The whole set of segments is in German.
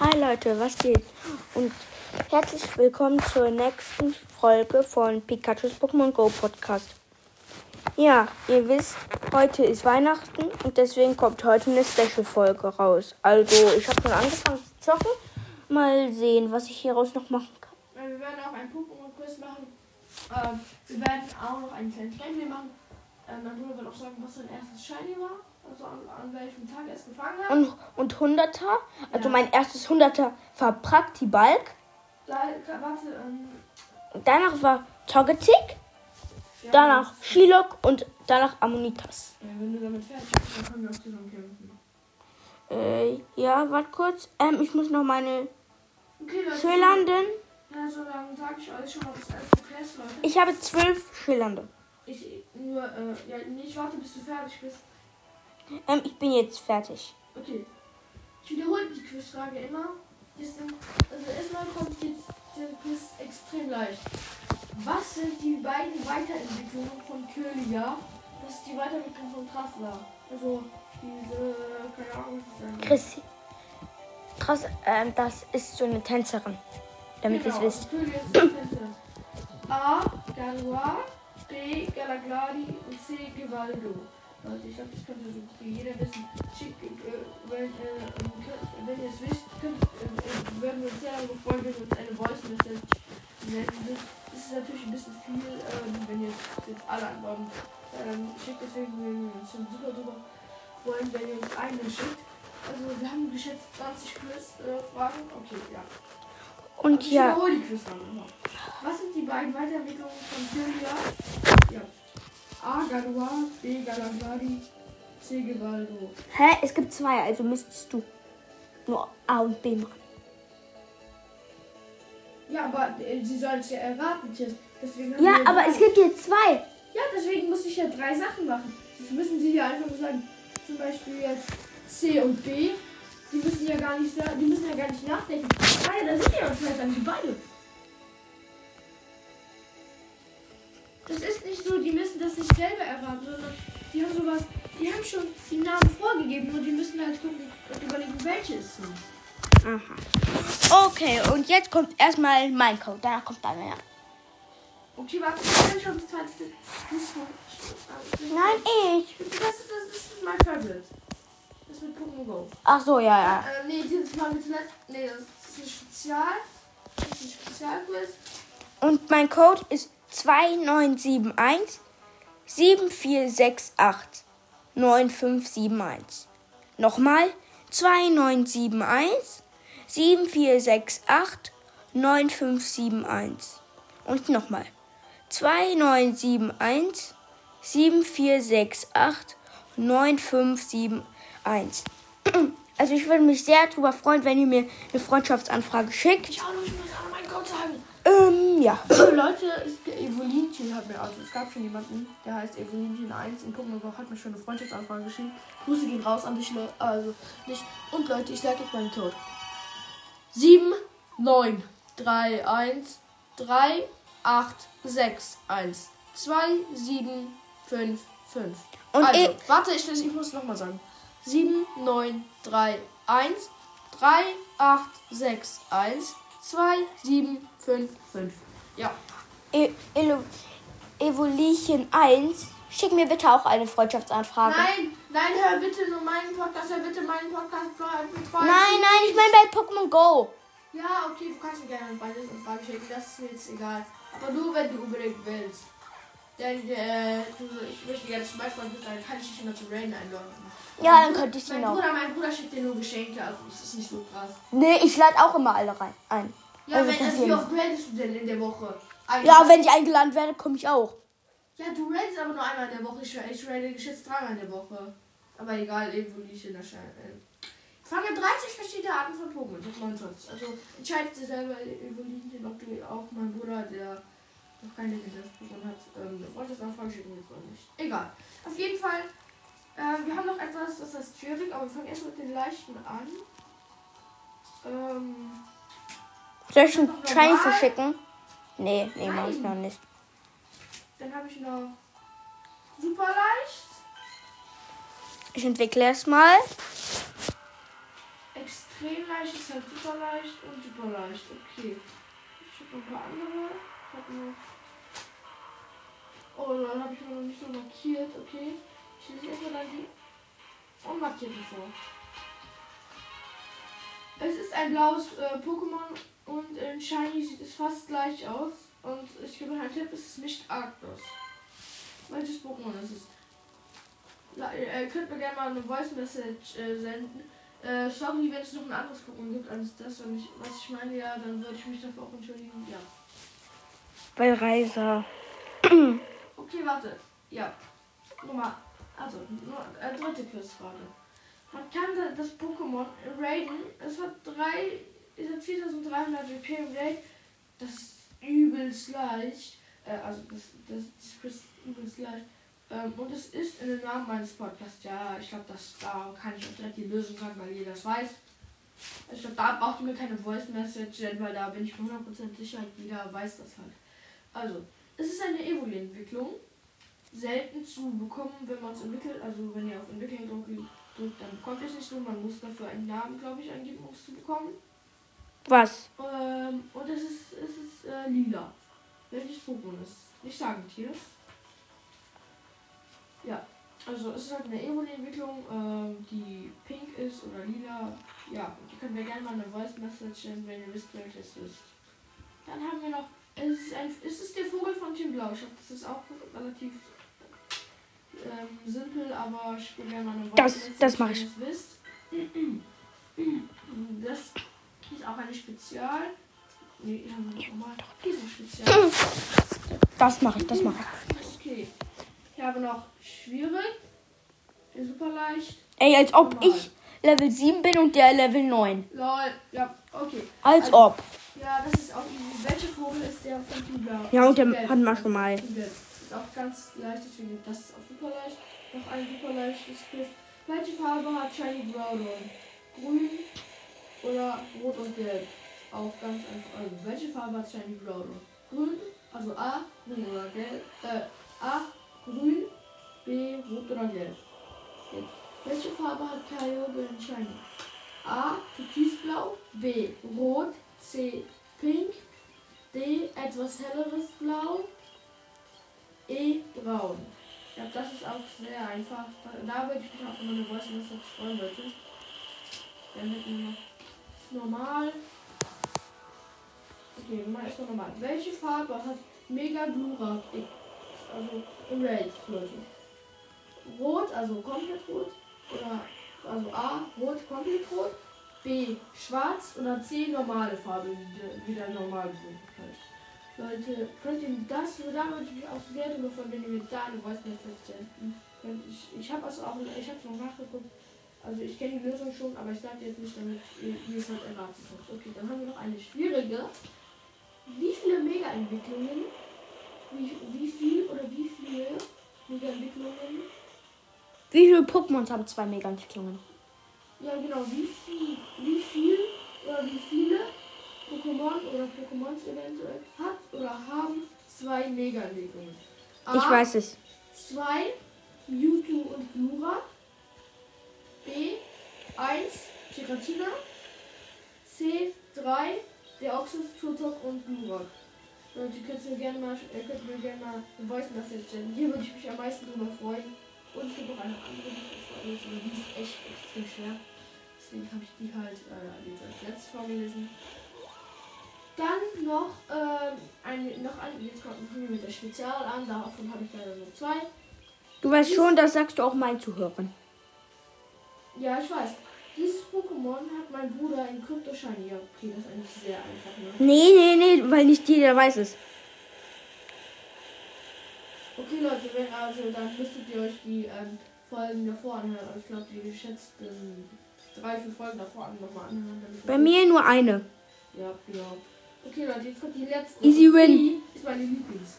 Hi Leute, was geht? Und herzlich willkommen zur nächsten Folge von Pikachu's Pokémon Go Podcast. Ja, ihr wisst, heute ist Weihnachten und deswegen kommt heute eine Special-Folge raus. Also, ich habe schon angefangen zu zocken. Mal sehen, was ich hieraus noch machen kann. Wir werden auch einen Pokémon-Quiz machen. Ähm, wir werden auch noch einen kleinen Gameplay machen. Ähm, mein Bruder wird auch sagen, was sein erstes Shiny war. Also an, an welchem Tag er es gefangen hat. Und, und 100er, also Ja. mein erstes 100er war Praktibalk. Da, warte, ähm, Danach war Togetic, ja, danach Shilok und danach Ammonitas. Ja, wenn du damit fertig bist, dann können wir auch zusammen kämpfen. Äh, ja, warte kurz. Ähm, ich muss noch meine Okay, Leute. Schillernden. Ja, so dann sage ich euch schon mal das erste Quest, Leute. Ich habe zwölf Schillernde. Ich nur, äh, ja, nicht warte, bis du fertig bist. Ähm, ich bin jetzt fertig. Okay. Ich wiederhole die Quizfrage immer. Ist im, also erstmal kommt jetzt der Quiz extrem leicht. Was sind die beiden Weiterentwicklungen von Kirlia? Das ist die Weiterentwicklung von Trassler. Also diese, keine Ahnung, was ich sagen Chris. Krass, ähm, das ist so eine Tänzerin. Damit ihr es Genau, wisst. Ist. A. Galois, B. Galagladi und C. Gevaldo. Leute, ich glaube, das könnte so gut wie jeder wissen. Schickt, äh, wenn, äh, wenn ihr es wisst, könnt, äh, äh, würden wir uns sehr darüber freuen, wenn ihr uns eine Voice Message senden. Das ist natürlich ein bisschen viel, ähm, wenn ihr jetzt, alle antworten. Dann schickt deswegen würden wir uns schon super, super freuen, wenn ihr uns eine schickt. Also wir haben geschätzt 20 Quiz-Fragen. okay, ja. Und Ich ja, wiederhole die Quizfrage noch. Was sind die beiden Weiterentwicklungen von Kyria? Ja. A. Galois, B. Galagladi, C. Gevaldo. hä? Es gibt zwei, also müsstest du nur A und B machen. Ja, aber äh, sie sollen es ja erraten. Deswegen haben Ja, wir aber drei. es gibt jetzt zwei. Ja, deswegen muss ich ja drei Sachen machen. Das müssen sie ja einfach nur sagen. Zum Beispiel jetzt C und B. Die müssen ja gar nicht, die müssen ja gar nicht nachdenken. Ah ja, da sind ja auch vielleicht dann die beide. Das ist nicht so, die müssen das nicht selber erraten, sondern die haben sowas, die haben schon die Namen vorgegeben, nur die müssen halt gucken und überlegen, welche es sind. Aha. Okay, und jetzt kommt erstmal mein Code. Danach kommt deiner, ja. Okay, warte, ich kann schon das zweite. Nein, ich. das, ist- das, das ist mein Favorite. Das mit Pokémon Go. Ach so, ja, ja. Äh, nee, dieses Mal nicht. Nee, das ist ein Spezial. Das ist ein Spezialquiz. Und mein Code ist 2971 7468 9571. Nochmal 2971 7468 9571. Und nochmal 2971 7468 9571. Also ich würde mich sehr darüber freuen, wenn ihr mir eine Freundschaftsanfrage schickt. Ich auch ich muss auch noch meinen Code sagen. Ähm, ja. Leute, es, Evolinchen hat mir, also es gab schon jemanden, der heißt Evolinchen 1 in Pokémon Go, hat mir schon eine Freundschaftsanfrage geschrieben. Grüße gehen raus an dich, also nicht. Und Leute, ich sage jetzt meinen Code. 7, 9, 3, 1, 3, 8, 6, 1, 2, 7, 5, 5. Und also, eh- warte, ich, ich muss nochmal sagen. 7, 9, 3, 1, 3, 8, 6, 1, 2, 7, 5, 5. Ja. E Elo- Evolution 1, schick mir bitte auch eine Freundschaftsanfrage. Nein, nein, hör bitte nur meinen Podcast, hör bitte meinen Podcast. betreuen. nein, nein, ich meine bei Pokémon Go. Ja, okay, du kannst mir gerne eine Frage eine Frage schicken, das ist mir jetzt egal. Aber nur, wenn du unbedingt willst. Denn, äh, du, ich möchte gerne zum Beispiel, dann kann ich dich immer zu Rain einladen. Ja, dann könnte ich ihn auch. Bruder, mein Bruder schickt dir nur Geschenke, also das ist nicht so krass. Nee, ich lade auch immer alle rein ein. Ja, Also wenn, also, wie oft ratest du denn in der Woche? Ein- Ja, wenn ich eingeladen werde, komme ich auch. Ja, du ratest aber nur einmal in der Woche. Ich, ich rate geschätzt dreimal in der Woche. Aber egal, Evolution erscheint. Äh. Fange 30 verschiedene Arten von Pokémon. Ich hab 29. Also entscheidest du selber, Evolution, ob du auch mein Bruder, der noch keine Pokémon hat, ähm, eine Freundschaftsanfrage schicken willst oder nicht. Egal. Auf jeden Fall, äh, wir haben noch etwas, das ist schwierig, aber wir fangen erst mit den leichten an. Ähm, Soll ich einen normal? verschicken? Nee, nee, mach ich noch nicht. dann habe ich noch super leicht. Ich entwickle erstmal. extrem extrem leicht, ist halt super leicht und super leicht. Okay. Ich habe noch ein paar andere. Ich habe noch. Oh, dann habe ich noch nicht so markiert. Okay. Ich lese erstmal die unmarkierten vor. Es ist ein blaues äh, Pokémon und in Shiny sieht es fast gleich aus. Und ich gebe einen Tipp, es ist nicht Arctos. Welches Pokémon ist es? Ja, ihr könnt mir gerne mal eine Voice Message äh, senden. Äh, sorry, wenn es noch ein anderes Pokémon gibt als das, was ich, was ich meine, ja, dann würde ich mich dafür auch entschuldigen. Ja. Bei Reiser. Okay, warte. Ja. Nummer. Also, nur, äh, dritte Quizfrage. Man kann da- das Pokémon raiden. Es hat drei. Es hat 4300 WP im Raid. Das ist übelst leicht. Äh, also, das, das, das Quiz ist übelst leicht. Ähm, und es ist in dem Namen meines Podcasts. Ja, ich glaube, das da kann ich auch direkt die Lösung sagen, weil jeder das weiß. Ich glaube, da braucht ihr mir keine Voice Message, weil da bin ich mir 100% sicher, jeder weiß das halt. Also, es ist eine Evoli-Entwicklung. Selten zu bekommen, wenn man es entwickelt. Also, wenn ihr auf Entwickeln drückt, dann bekommt ihr es nicht so. Man muss dafür einen Namen, glaube ich, eingeben, um es zu bekommen. Was? Ähm, und es ist, es ist äh, lila. Welches Pokémon ist? Nicht sagen, Tier. Ja, also es ist halt eine Evoli-Entwicklung, ähm, die pink ist oder lila. Ja, und ihr könnt mir gerne mal eine Voice Message senden, wenn ihr wisst, welches es ist. Dann haben wir noch, es ist, ein, es ist der Vogel von Team Blau. Ich glaube, das ist auch relativ ähm, simpel, aber ich will gerne mal eine Voice Das- das mach wenn ich. wisst. Das ist auch eine Spezial. Nee. Diese Spezial. Das mache ich, das mache ich. Okay. Ich habe noch schwierig. Super leicht. Ey, als ob Normal. ich Level 7 bin und der Level 9. Lol. Ja, okay. Als Also- ob. Ja, das ist auch easy. Welcher Vogel ist der von Team Blau? Ja, und der hatten wir schon mal. Gelb. Auch ganz leicht, deswegen das ist auch super leicht. Noch ein super leichtes Quiz. Welche Farbe hat Shiny Groudon? Grün oder rot und gelb? Auch ganz einfach. Also, welche Farbe hat Shiny Groudon? Grün, also A, grün oder gelb. Äh, A, grün, B, rot oder gelb. Jetzt. Welche Farbe hat Kyogre in Shiny? A, türkisblau, B, rot, C, pink, D, etwas helleres Blau, E, braun. Ich glaube, das ist auch sehr einfach. Da, würde ich mich auch immer eine Voice Message freuen, Leute. Dann hätten wir normal. Okay, wir machen erstmal normal. Welche Farbe hat Mega Blura? Also Raid, Leute. Rot, also komplett rot. Oder also A, rot, komplett rot. B, schwarz oder C, normale Farbe, wie, wie der normal halt. Leute, könnt ihr das, da würde ich freuen, wenn ihr mir da eine Voice Message senden könnt. Ich, ich habe es auch, ich habe es noch nachgeguckt. Also ich kenne die Lösung schon, aber ich sage jetzt nicht, damit ihr, es halt erraten könnt. Okay, dann haben wir noch eine schwierige. Wie viele Mega-Entwicklungen, wie, wie viel oder wie viele Mega-Entwicklungen Wie viele Pokémons haben zwei Mega-Entwicklungen? Ja, genau. Wie viel, wie viel oder wie viele Pokémon oder Pokémons eventuell hat oder haben zwei Mega-Entwicklungen? A, Ich weiß es. Zwei Mewtwo und Glurak. B. 1 Giratina. C. 3 der Oxus, Turtok und Glurak. Leute, ihr könnt mir gerne mal, ihr könnt mir gerne mal eine Voice Message senden. Hier würde ich mich am meisten drüber freuen. Und es gibt noch eine andere, die ich aber die ist echt extrem schwer. Deswegen habe ich die halt äh, jetzt als letztes vorgelesen. Dann noch ähm, eine, noch eine, jetzt kommt fangen wir mit der Spezial an, davon habe ich leider nur zwei. Du weißt schon, das sagst du auch meinen Zuhörern. Ja, ich weiß. Dieses Pokémon hat mein Bruder in Crypto Shiny. Ja, okay, das ist eigentlich sehr einfach, ne? Nee, nee, nee, weil nicht jeder weiß es. Okay, Leute, wenn also, dann müsstet ihr euch die ähm, Folgen davor anhören. Ich glaube, die geschätzten drei, vier Folgen davor nochmal anhören. Bei mir nur eine. Ja, genau. Okay, Leute, jetzt kommt die letzte. Easy Und win. Die ist meine Lieblings.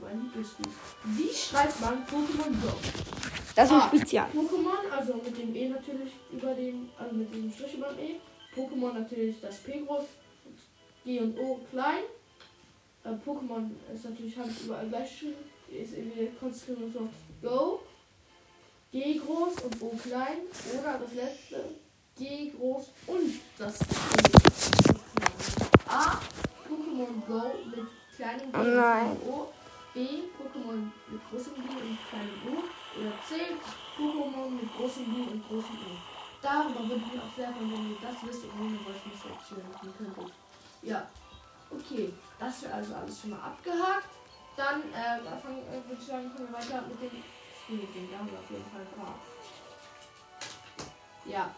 Mein Lieblingsspiel. Wie schreibt man Pokémon Go? Das ist ein Ah. Spezial. Pokémon, also mit dem E natürlich über dem, also mit dem Strich über dem E. Pokémon natürlich das P groß, G und O klein. Äh, Pokémon ist natürlich, ich überall gleich geschrieben. Ist, wir konzentrieren uns auf Go, G groß und O klein. Oder das letzte, G groß und das A. Pokémon Go mit kleinem G Oh nein. und O. B. Pokémon mit großem G und kleinem U. Oder C. Pokémon mit großem G und großem U. Darüber würde ich mich auch sehr freuen, wenn ihr das wisst und ohne was mich machen könntet. Ja. Okay, das wäre also alles schon mal abgehakt. Dann äh, da fang, äh, würde ich sagen, können wir weiter mit den Spielideen. Da haben wir auf jeden Fall ein paar. Ja,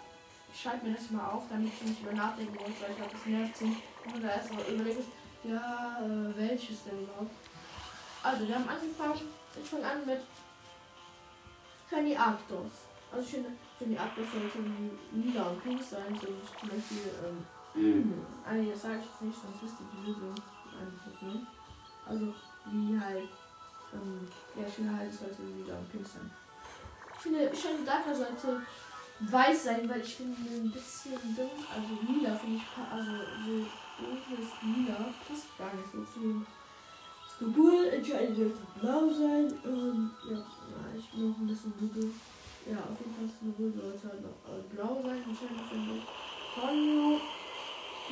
ich schalte mir das mal auf, damit ich nicht über nachdenken muss, weil ich glaube, das nervt sich. Und da erst mal überlegt, ja, äh, welches denn überhaupt? Also, wir haben angefangen. Ich fange an mit Shiny Arctos. Also, ich finde, Shiny Arctos sollte wie lila und pink sein. So zum Beispiel, ähm, also, das sage ich jetzt nicht, sonst wisst ihr die Lösung ne? Also, wie halt, ähm, ja, ich finde halt, es sollte lila und pink sein. Ich finde, Shiny Darker sollte weiß sein, weil ich finde ein bisschen dumm, also lila finde ich, also so dunkles lila passt gar nicht so zu Skobul. Entscheidend sollte blau sein und ja, na, ich bin noch ein bisschen dunkel. Ja, auf jeden Fall Skobul sollte halt noch äh, blau sein, entscheidend finde ich. Konyo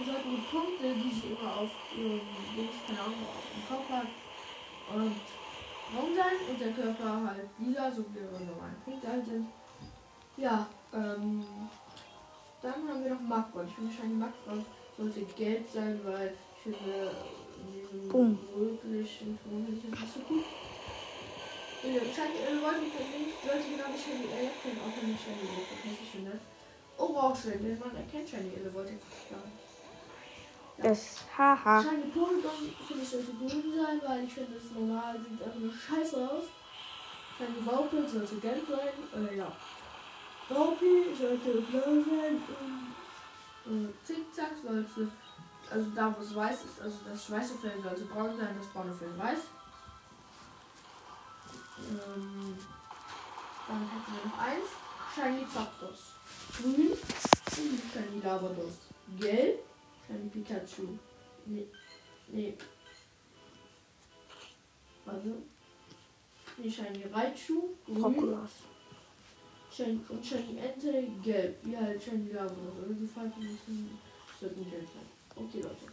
sollten die Punkte, die sie immer auf ihrem Dings, keine Ahnung, auf dem Kopf hat, und braun sein und der Körper halt lila, so wie ihre normalen Punkte halt sind. Ja, ähm, dann haben wir noch Magbrot. Ich finde Shiny Magbrot sollte gelb sein, weil ich finde, in diesem Boom. rötlichen Ton finde ich nicht so gut. Ja, Shiny Elevator sollte genau wie Shiny Elektron auch wenn ich Shiny Elevator hässlich finde. Orange, denn man erkennt Shiny Elevator gar nicht. Das Haha. Shiny Polygon finde ich sollte grün sein, weil ich finde, das normal sieht einfach nur scheiße aus. Shiny Vaupel sollte gelb sein, äh, ja. Vaupel sollte blau sein und äh, Zickzack sollte, also da wo es weiß ist, also das weiße Fell sollte braun sein, das braune Fell weiß. Ähm, dann hätten wir noch eins. Shiny Zapdos. Grün. Shiny Lavados. Gelb. Shiny Pikachu. Nee. Nee. Warte. Nee, Shiny Raichu. Grün. Prokulos. Und Shiny Ente. Gelb. Wie halt Shiny Lavados. Also die Farben müssen sollten gelb sein. Okay, Leute.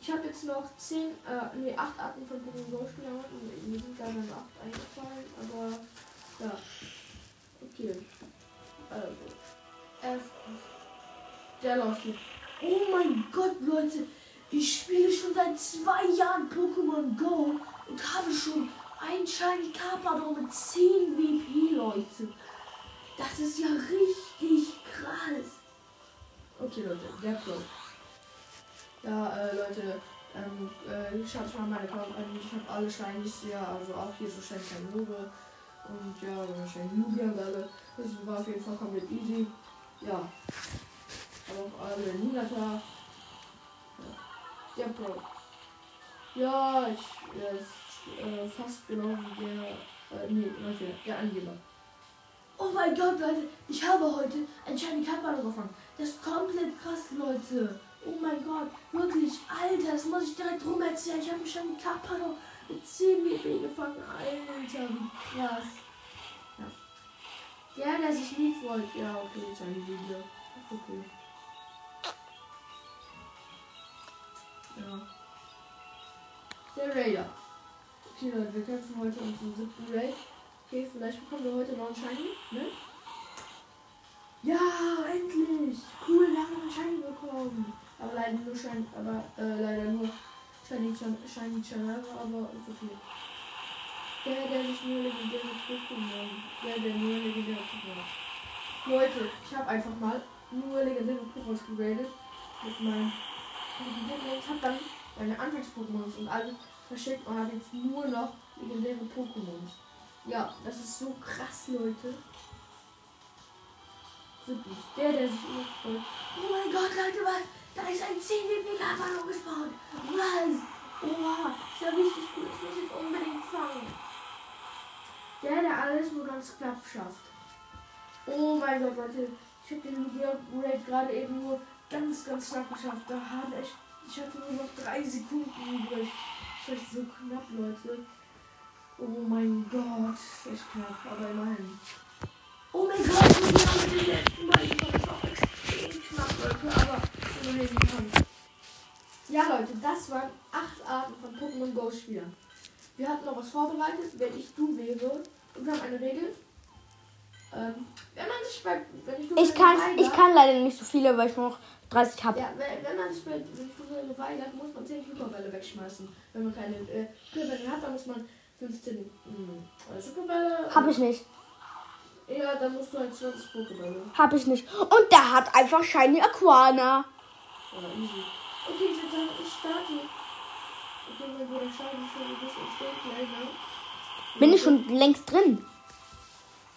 Ich habe jetzt noch 10, äh, nee, 8 Arten von Pokémon Go Spielern und mir sind da dann 8 eingefallen, aber ja. Okay. Also. Erstens. Der läuft hier. Oh mein Gott, Leute. Ich spiele schon seit zwei Jahren Pokémon Go und habe schon ein Shiny Carpador mit 10 WP, Leute. Das ist ja richtig krass. Okay, Leute, der Pro. Ja, äh, Leute, ähm, äh, schaut mal meine Account an. Ich habe alle Shinies hier, also auch hier so Shiny Kanure. Und ja, Shiny Lugia und alle. Das war auf jeden Fall komplett easy. Ja. Auch alle Ninata. Ja. Der Pro. Ja, ich, ist äh, fast genau wie der, äh, nee, der Angeber. Oh mein Gott, Leute, ich habe heute ein Shiny Kappa gefangen. Das ist komplett krass, Leute. Oh mein Gott, wirklich, Alter, das muss ich direkt rum erzählen. Ich habe einen Shiny Kappa mit 10 WP gefangen. Alter, wie krass. Ja. Der, der sich nie freut. Ja, okay, Shiny Video. Ist okay. Ja. Der Raider. Okay, Leute, wir kämpfen heute den siebten Raid. Okay, vielleicht bekommen wir heute noch einen Shiny, ne? Ja, endlich! Cool, wir haben einen Shiny bekommen. Aber leider nur Shiny, aber äh, leider nur Shiny Shiny Chanara, aber ist okay. Der, der sich nur legendäre Pokémon. Der, der nur legendäre Pokémon. Leute, ich habe einfach mal nur legendäre Pokémon gegradet. Mit meinen Pokémon. Hab dann meine Anfangs-Pokémons und alle verschickt und habe jetzt nur noch legendäre Pokémons. Ja, das ist so krass, Leute. Siebtens, der, der sich freut. Oh mein Gott, Leute, was? Da ist ein 10 WP Ballon gespawnt. Was? Oha, ist ja richtig gut. Ich muss jetzt unbedingt fangen. Der, der alles nur ganz knapp schafft. Oh mein Gott, Leute. Ich habe den Raid gerade eben nur ganz, ganz knapp geschafft. Da haben echt. Ich hatte nur noch drei Sekunden übrig. Das ist so knapp, Leute. Oh mein Gott. Echt knapp, aber immerhin. Oh mein Gott, wir haben den letzten Mal. Das war extrem Leute, aber immerhin kann. Ja, Leute, das waren acht Arten von Pokémon Go Spielern. Wir hatten noch was vorbereitet, wenn ich du wäre. Und wir haben eine Regel. Ähm, wenn man sich bei. Wenn ich, du Ich kann, ich kann leider nicht so viele, weil ich noch 30 habe. Ja, wenn, wenn man sich bei. Wenn ich du weigert, muss man 10 Hyperbälle wegschmeißen. Wenn man keine äh, Hyperbälle hat, dann muss man 15 mh, Superbälle. Hab ich nicht. Ja, dann musst du halt 20 Pokébälle. Hab ich nicht. Und der hat einfach Shiny Aquana. Ja, easy. Okay, ich würde sagen, ich starte. Okay, mein Bruder schon ein bisschen ins Gameplay, ne? Bin ich schon längst drin.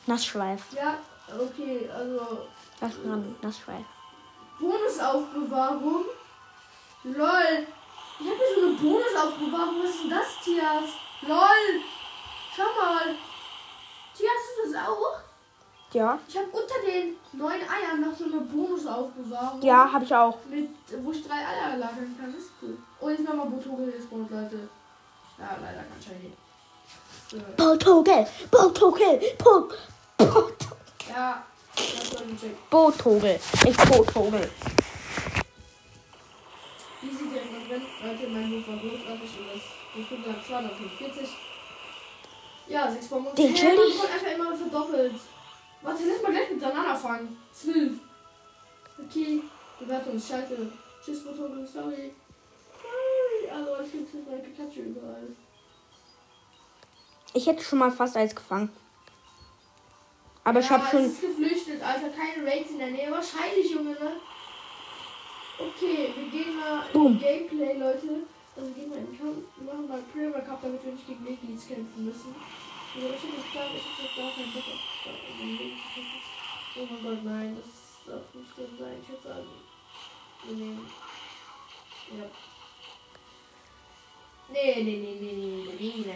Nassschweif. Ja, okay, also Lass dran, Nassschweif. Bonusaufbewahrung. LOL. Ich habe hier so eine Bonusaufbewahrung. Was ist denn das, Tias? LOL. Schau mal. Tias, hast du das auch? Ja. Ich habe unter den neun Eiern noch so eine Bonusaufbewahrung. Ja, habe ich auch. Mit, wo ich drei Eier lagern kann. Das ist cool. Oh, jetzt nochmal Botogel gespawnt, Leute. Ja, leider kann Shiny. So. Botogel, Botogel, Bo Botogel. Ja, das ich checken. Botogel, nicht Botogel. Drin. Leute, mein Move war großartig und das kommt dann 245. Ja, 6 Bomben. Den Hey, man ich. kommt einfach immer verdoppelt. Warte, lass mal gleich miteinander fangen. 12. Okay, Bewertung ist scheiße. Tschüss, Motor, sorry. Sorry. Also, ich krieg jetzt mein Pikachu überall. Ich hätte schon mal fast eins gefangen. Aber ich Ja, habe schon. Ist geflüchtet, Alter. Keine Raids in der Nähe. Wahrscheinlich, Junge, ne? Okay, wir gehen mal Boom. in Gameplay, Leute. Also gehen wir in den Kampf. Wir machen mal Premier Cup, damit wir nicht gegen Legis kämpfen müssen. Also ich hab gar, ich hab gar keinen Bock auf. Oh mein Gott, nein, das darf nicht drin sein. Ich würde sagen, wir nehmen. Ja. Nee, nee, nee, nee, nee, nee, nee, nee.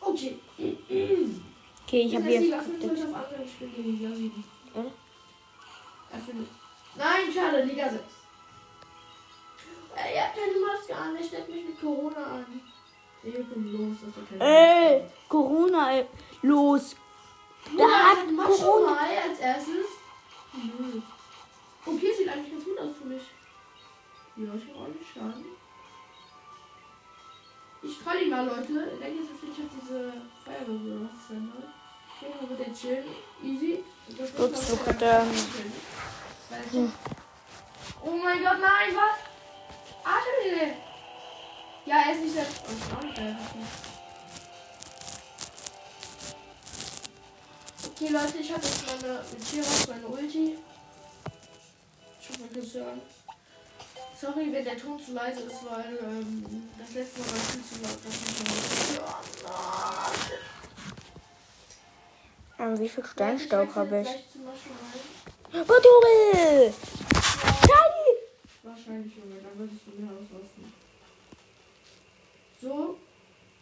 Okay. Okay, ich habe Liga hier. 5 soll ich auf anderen spielen gegen Liga 7. Ja. F5. Nein, schade, Liga 6. Ey, ihr habt keine Maske an, der stellt mich mit Corona an. Ey, los, das ist okay. Ey, Corona, ey. Los. Der hat hat mach Corona. schon mal als erstes. Nö. Oh, hier sieht eigentlich ganz gut aus für mich. Ja, ich habe auch nicht schaden. Ich troll ihn mal, Leute. Ich denke jetzt natürlich auf diese Feuerwehr oder was ist denn halt. Okay, dann wird der chillen. Easy. Und das Gut, wird so noch- Weil- Oh mein Gott, nein, was? Atemhilfe! Ja, er ist nicht der. Oh, ist auch nicht der. Okay, Leute, ich habe jetzt meine mit meine Ulti. Ich hoffe, kann es hören. Sorry, wenn der Ton zu leise ist, weil ähm, das letzte Mal war viel zu laut. Das ja, na, Ähm, wie viel Steinstaub habe ich? Rein. Botogel! Shiny! Wahrscheinlich, Junge, dann würde ich von mir auslassen. So,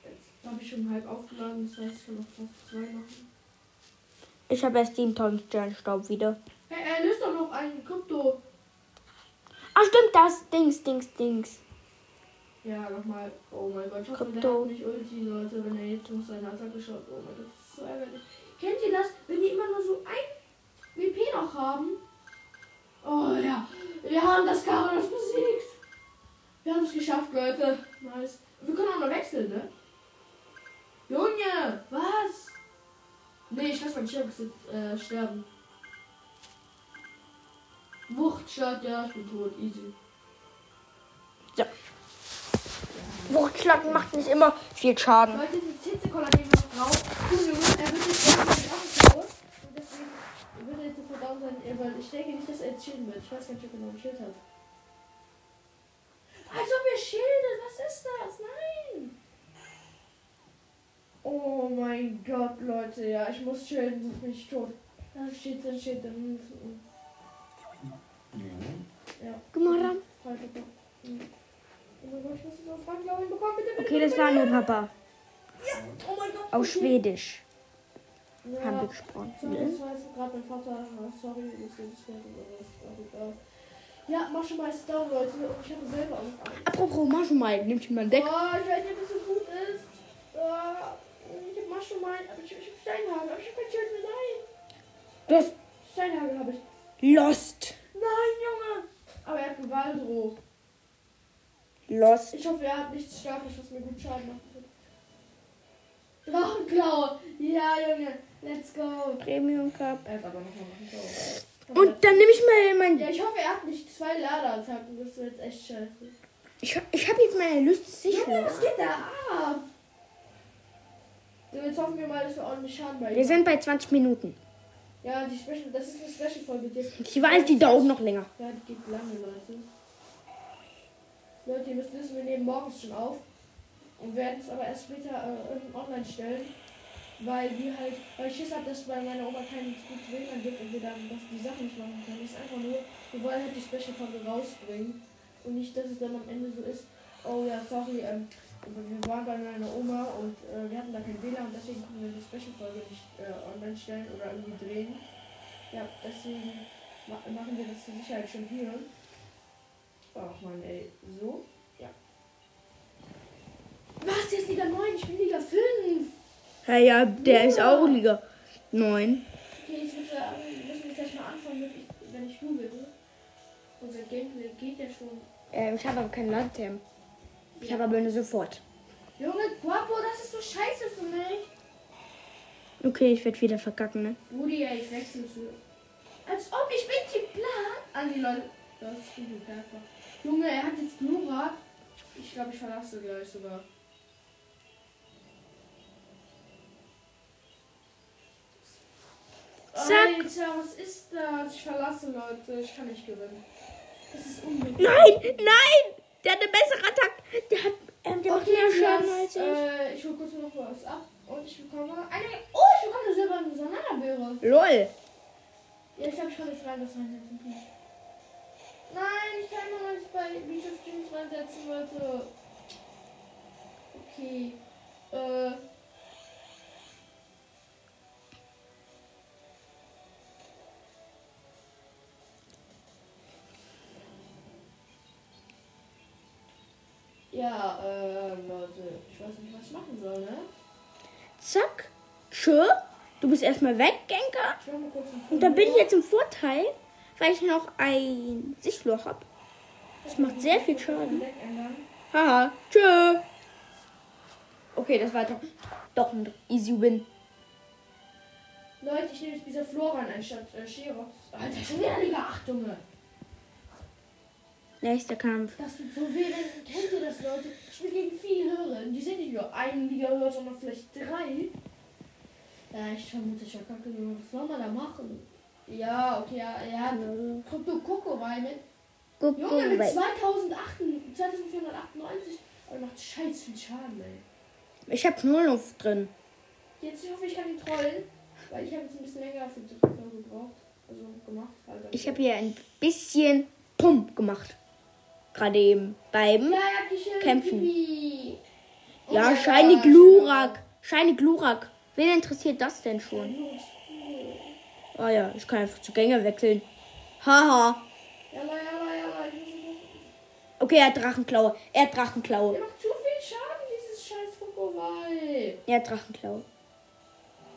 jetzt habe ich schon halb aufgeladen, das heißt, ich kann noch fast zwei machen. Ich habe erst 7000 Sternstaub wieder. Hey, er löst doch noch einen Krypto. Ah, stimmt, das. Dings, Dings, Dings. Ja, nochmal. Oh mein Gott, ich hoffe, der hat nicht Ulti, Leute, wenn er jetzt noch seine Attacke schaut. Oh mein Gott, das ist so ärgerlich. Kennt ihr das, wenn die immer nur so ein WP noch haben? Oh ja, wir haben das Karadas besiegt. Wir haben es geschafft, Leute. Nice. Wir können auch noch wechseln, ne? Junge, was? Nee, ich lasse Chirps jetzt äh, sterben. Wuchtschlag, ja, ich bin tot. Easy. Wuchtschlag macht nicht immer viel Schaden. Leute, diesen Zitzekoller, den wir noch brauchen. Er wird jetzt gerne mit Waffen Und deswegen wird er äh, weil ich denke nicht, dass er jetzt chillen wird. Ich weiß gar nicht, ob er noch ein Schild hat. Als ob er schildet, was ist das? Nein! Oh mein Gott, Leute, ja, ich muss chillen, sonst bin ich tot. Da steht, da steht, dann. Ja. Guck mal ran. Hm. Oh Okay, das war nur Papa. Oh mein Gott. Auf. Schwedisch Ja. haben wir gesprochen. War jetzt gerade mein Vater. Ah, Sorry, das ist nicht mehr was. Aber. Ja, schon mal down, Leute. Ich habe selber einen. Apropos Marshmallow, nimmt jemand Deck? Oh, ich weiß nicht, ob das so gut ist. Oh, ich hab Maschenmal, aber ich, ich hab Steinhagel. Aber ich hab kein Schild mehr. Nein. Du hast Steinhagel habe ich. Lost. Nein, Junge, Gvaldro. Lost. Ich hoffe, er hat nichts Starkes, was mir gut Schaden machen wird. Drachenklaue. Ja, Junge. Let's go. Premium Cup. Drachenklaue. Und dann nehme ich mal mein. Ja, ich hoffe, er hat nicht zwei Laderattacken. Das wird jetzt echt scheiße. Ich, ich habe jetzt meine Lust sicher. was geht da ab? So, jetzt hoffen wir mal, dass wir ordentlich Schaden bei Wir sind bei 20 Minuten. Ja, die Special, das ist eine Special-Folge. Ich weiß, die dauert noch länger. Ja, die geht lange, Leute. Leute, ihr müsst wissen, wir nehmen morgens schon auf und werden es aber erst später äh, online stellen, weil wir halt, weil ich Schiss habe, dass bei meiner Oma keinen guten WLAN gibt und wir dann dass die Sachen nicht machen können. Ist einfach nur, wir wollen halt die Special-Folge rausbringen und nicht, dass es dann am Ende so ist, oh ja, sorry, ähm, wir waren bei meiner Oma und äh, wir hatten da kein WLAN und deswegen konnten wir die Special-Folge nicht äh, online stellen oder irgendwie drehen. Ja, deswegen ma machen wir das zur Sicherheit schon hier. Ach man, ey. So? Ja. Was? Ist Liga 9, ich bin Liga 5. Ja, ja, der ist auch Liga 9. Okay, ich würde sagen, wir müssen jetzt gleich mal anfangen, mit, ich, wenn ich google. Unser Gameplay geht ja schon. Ähm, ich habe aber kein Landterm. Ich habe aber nur sofort. Junge, Guapo, das ist so scheiße für mich. Okay, ich werde wieder verkacken, ne? Rudi, ey, ich wechsle zu. Als ob ich bin die Plan. An die Leute. Das ist gut, einfach. Junge, er hat jetzt Glurak. Ich glaube, ich verlasse gleich sogar. Zack. Alter, was ist das? Ich verlasse Leute. Ich kann nicht gewinnen. Das ist unmöglich. Nein, nein! Der hat eine bessere Attacke. Der hat, ähm, der macht Okay, mehr Schaden als ich. äh, ich hole kurz noch was ab. Und ich bekomme eine. Oh, ich bekomme eine silberne Sanana-Beere. Lol. Ja, ich glaube, ich kann jetzt reinsetzen. Nein, ich kann noch nicht bei Beach of Dreams reinsetzen, Leute. Okay. Äh. Erstmal weg, einen Und da bin ich jetzt im Vorteil, weil ich noch ein Sichtloch habe. Das macht sehr viel Schaden. Haha. Tschö. Okay, das war doch, doch ein easy win. Leute, ich nehme jetzt dieser Floran anstatt äh, Sherox. Alter, schon wieder Liga 8, Junge. Nächster Kampf. Das wird so weh, kennt ihr das, Leute? Ich spiele gegen viel höhere. Die sind nicht nur eine Liga höher, sondern vielleicht drei. Ja, ich vermute, ich verkacke nur. Was soll man da machen? Ja, okay, ja, er hat Krypto Coco rein mit. Junge, mit guck, 2008, 2498. Aber er macht scheiß viel Schaden, ey. Ich habe nur Luft drin. Jetzt ich hoffe ich, kann ihn trollen. Weil ich habe jetzt ein bisschen länger für die Krypto gebraucht. Also gemacht. Halt. Ich habe hier ein bisschen Pump gemacht. Gerade eben. Beim. Ja, Kämpfen. Pipi. Oh Ja, mein Shiny Glurak. Shiny Glurak. Wen interessiert das denn schon? Ah ja, ich kann einfach zu Gänge wechseln. Haha. Ich Okay, er hat Drachenklaue. Er hat Drachenklaue. Der macht zu viel Schaden, dieses scheiß Kokowai. Er hat Drachenklaue.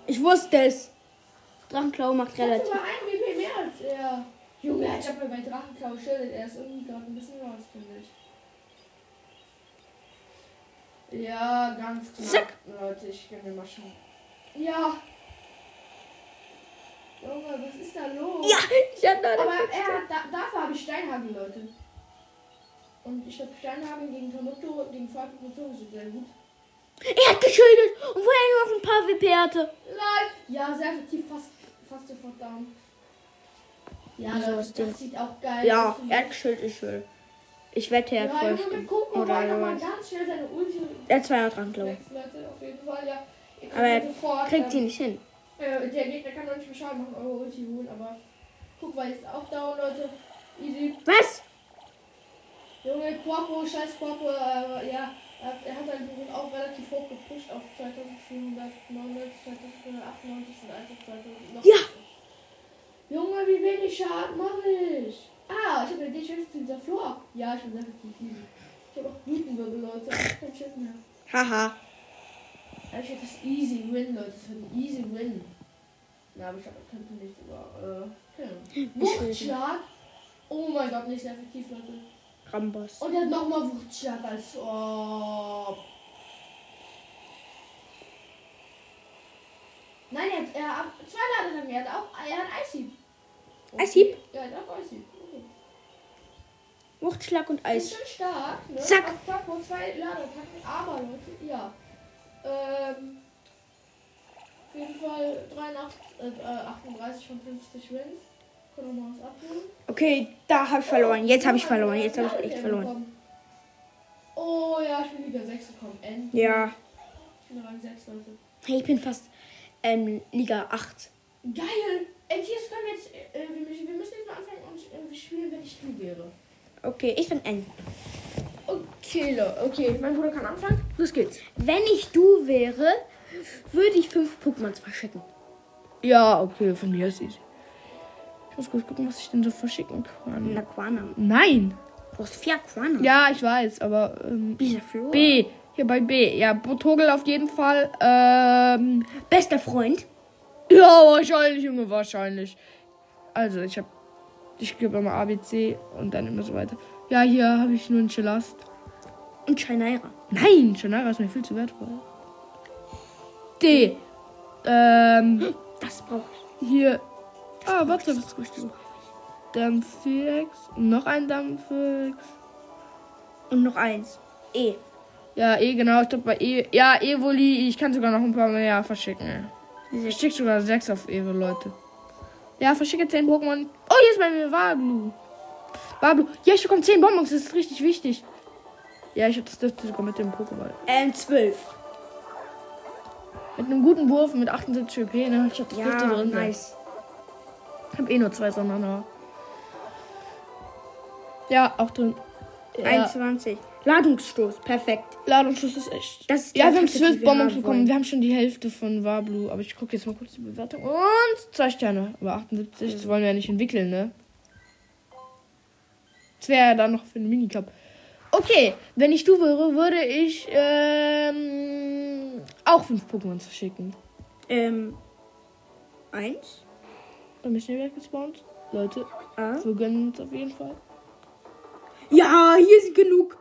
Ich wusste es. Drachenklaue macht Ich relativ. mal ein WP mehr als er. Junge, ich hab mir bei Drachenklau schildet. Er ist irgendwie gerade ein bisschen raus, finde ich. Ja, ganz. Zack. Leute, ich gebe mir mal schon. Ja. Junge, was ist da los? Ja, ich hab da Aber er hat, da, dafür habe ich Steinhagel, Leute. Und ich glaube, Steinhagel gegen Tomato, gegen Falkenmotor sind sehr gut. Er hat geschildert. Und vorher nur noch ein paar WP hatte. Nein! Ja, sehr effektiv, fast, fast sofort down. Ja, ist der- das sieht auch geil Ja, aus. er hat geschildert, ich will. Ich wette, er hat Ja, voll Junge, mit Coco Oder ganz schnell seine Ulti. Er hat 200 Drachenklaue. Sechs Leute, auf jeden Fall, ja. Aber er sofort, Kriegt ähm, nicht hin. Äh, der Gegner kann noch nicht mehr Schaden machen, eure Ulti holen, aber guck, weil ist auch down, Leute. Easy. Was? Junge, Quapo, scheiß Quapo, äh, ja. Er hat, hat halt auch relativ hoch gepusht auf 2499, 2498 und 1 auf 2000. noch. Ja. Junge, wie wenig Schaden mache ich? Ah, ich habe ich wechsle zu dieser Floor. Ja, ich bin sehr effektiv. Ich habe auch Blütenwirbel, Leute. Ich hab kein Schild mehr. Haha. Ich hätte das easy win, Leute. Das wird ein easy win. Na, aber ich glaube, er könnte nicht, aber, äh. Wuchtschlag. Oh mein Gott, nicht sehr effektiv, Leute. Rambos. Und er hat nochmal Wuchtschlag als. Oh. Nein, er hat, er hat zwei Ladetanken. Er hat auch. Er hat Eishieb. Eishieb? Ja, er hat auch Eishieb. Okay. Wuchtschlag und Ist Eis. schon stark. Ne? Zack. Auf Taco zwei Ladetanken. Aber, Leute, ja. Ähm. Auf jeden Fall 83, äh, 38 von 50 Wins. Können wir mal was abholen. Okay, da habe ich verloren. Jetzt habe ich verloren. Jetzt habe ich echt verloren. Oh ja, ich bin Liga 6 gekommen. Endlich. Ja. Ich bin Rang 6, Leute. Hey, ich bin fast ähm, Liga 8. Geil! Tiers können wir jetzt. Äh, wir, müssen, jetzt mal anfangen und äh, spielen, wenn ich du wäre. Okay, ich bin N. Okay, Leute. Okay, mein Bruder kann anfangen. Los geht's. Wenn ich du wäre, würde ich fünf Pokémons verschicken. Ja, okay, von mir ist es. Ich muss kurz gucken, was ich denn so verschicken kann. Na, Quana. Nein! Du hast vier Quana. Ja, ich weiß, aber. Ähm. B. Hier bei B. Ja, Botogel auf jeden Fall. Ähm. Bester Freund. Ja, wahrscheinlich, Junge, wahrscheinlich. Also, ich hab. Ich gebe immer A, B, C und dann immer so weiter. Ja, hier habe ich nur einen Chelast. Und Shinaira. Nein, Shannara ist mir viel zu wertvoll. D. Ähm, Das brauche ich. hier. Ah, warte, was ist du? Dampfix. Noch ein Dampfix. Und noch eins. E. Ja, E, genau. Ich glaube bei E. Ja, Evoli. Ich kann sogar noch ein paar mehr verschicken. Ich schicke sogar sechs auf Evo, Leute. Ja, verschicke 10 Pokémon. Oh, hier ist bei mir Wablu. Wablu. Ja, ich bekomme 10 Bonbons. Das ist richtig wichtig. Ja, ich habe das dürfte sogar mit dem Pokéball. Ähm, zwölf. Mit einem guten Wurf mit 78 EP, ne? Ich hab das Ja, dürfte drin nice. Ich hab eh nur zwei Sonderner. Ja, auch drin. Ja. 21. Ladungsstoß. Perfekt. Ladungsschuss ist echt. Das ist Ja, wir haben zwölf Bonbons haben bekommen. wollen. Wir haben schon die Hälfte von Wablu. Aber ich gucke jetzt mal kurz die Bewertung. Und zwei Sterne. Aber 78, das wollen wir ja nicht entwickeln, ne? Das wäre ja dann noch für den Minicup. Okay, wenn ich du wäre, würde ich ähm, auch fünf Pokémon verschicken. Ähm, eins. Bei mir schnell weggespawnt. Leute, A. wir gönnen uns auf jeden Fall. Ja, hier ist genug.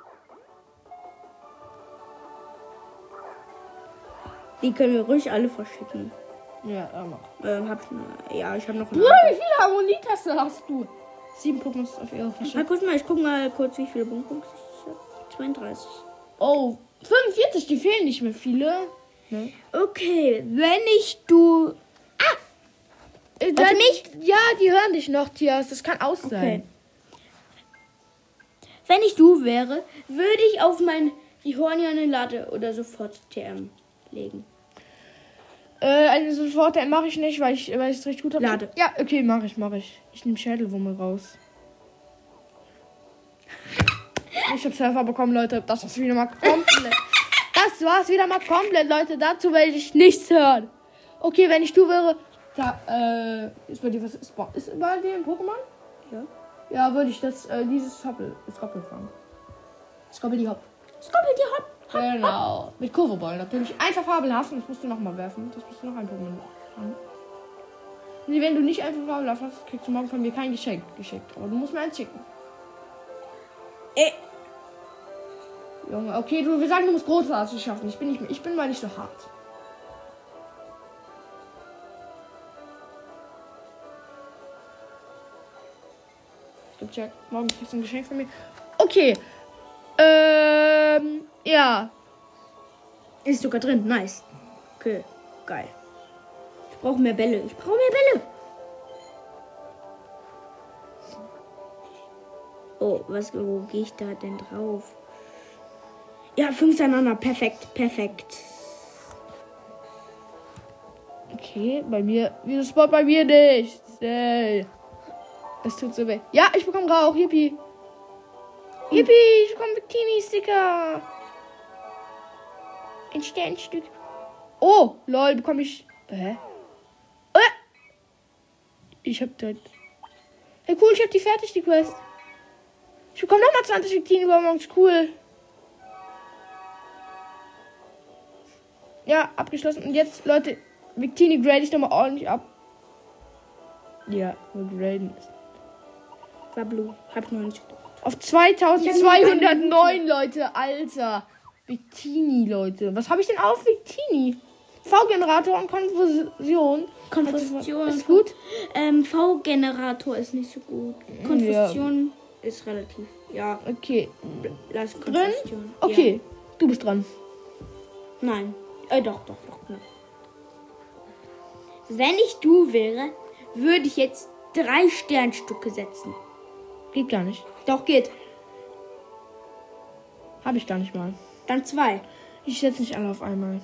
Die können wir ruhig alle verschicken. Ja, mach. Ähm, hab ich, ja, ich habe noch. Bruder, wie viele Harmonietaste hast du? Sieben Pokémon auf ihre Mal verschickt. kurz mal, ich guck mal kurz, wie viele Bonbons ich. 32. Oh, 45, die fehlen nicht mehr viele. Ne? Okay, wenn ich du. Äh, Warte, mich? Ja, die hören dich noch, Tias. Das kann aus Okay. sein. Wenn ich du wäre, würde ich auf mein Rihornia eine Lade oder sofort TM legen. Äh, eine sofort mache ich nicht, weil ich weil ich es recht gut habe. Lade. Ja, okay, mache ich, mache ich. Ich nehme Schädelwumme raus. Ich habe Surfer bekommen, Leute. Das war's wieder mal komplett. Das war's wieder mal komplett, Leute. Dazu werde ich nichts hören. Okay, wenn ich du wäre. Da, äh, ist bei dir was? Ist, bei- ist bei dir ein Pokémon? Ja. Ja, würde ich das, äh, dieses Hoppel, das Hoppel fangen. Skoppel die Hopp. Skoppel die Hopp. Genau. Mit Kurveball natürlich. Einfach fabelhaft das musst du nochmal werfen. Das musst du noch ein Pokémon fangen. Nee, wenn du nicht einfach fabelhaft hast, kriegst du morgen von mir kein Geschenk geschickt. Aber du musst mir eins schicken. Äh, Junge, okay, du, wir sagen, du musst großartig schaffen. Ich bin nicht, ich bin mal nicht so hart. Gib Jack, morgen kriegst du ein Geschenk von mir. Okay. Ähm, ja. ist sogar drin. Nice. Okay, geil. Ich brauche mehr Bälle. Ich brauche mehr Bälle. Oh, was, wo gehe ich da denn drauf? Ja, fünf hintereinander. Perfekt, perfekt. Okay, bei mir. Wieso spawnt bei mir nicht? Ey. Es tut so weh. Ja, ich bekomme Rauch. Yippie. Yippie, ich bekomme Bikini-Sticker. Ein Sternstück. Oh, lol, bekomme ich. Hä? Äh. Ich hab dort. Hey, cool, ich hab die fertig, die Quest. Ich bekomme nochmal 20 Bikini-Bonbons. Cool. Ja, abgeschlossen. Und jetzt, Leute, Victini grade ich nochmal ordentlich ab. Ja, wir graden es. War Blue. Hab ich noch nicht. Auf 2209, Leute. Alter. Victini, Leute. Was habe ich denn auf Victini? V-Generator und Konfusion. Konfusion. Ist gut? Ähm, V-Generator ist nicht so gut. Konfusion ist relativ. Ja, Okay. lass Konfusion. Okay. Du bist dran. Ja. Nein. Äh, doch, doch, doch. Ne. Wenn ich du wäre, würde ich jetzt drei Sternstücke setzen. Geht gar nicht. Doch, geht. Habe ich gar nicht mal. Dann zwei. Ich setze nicht alle auf einmal.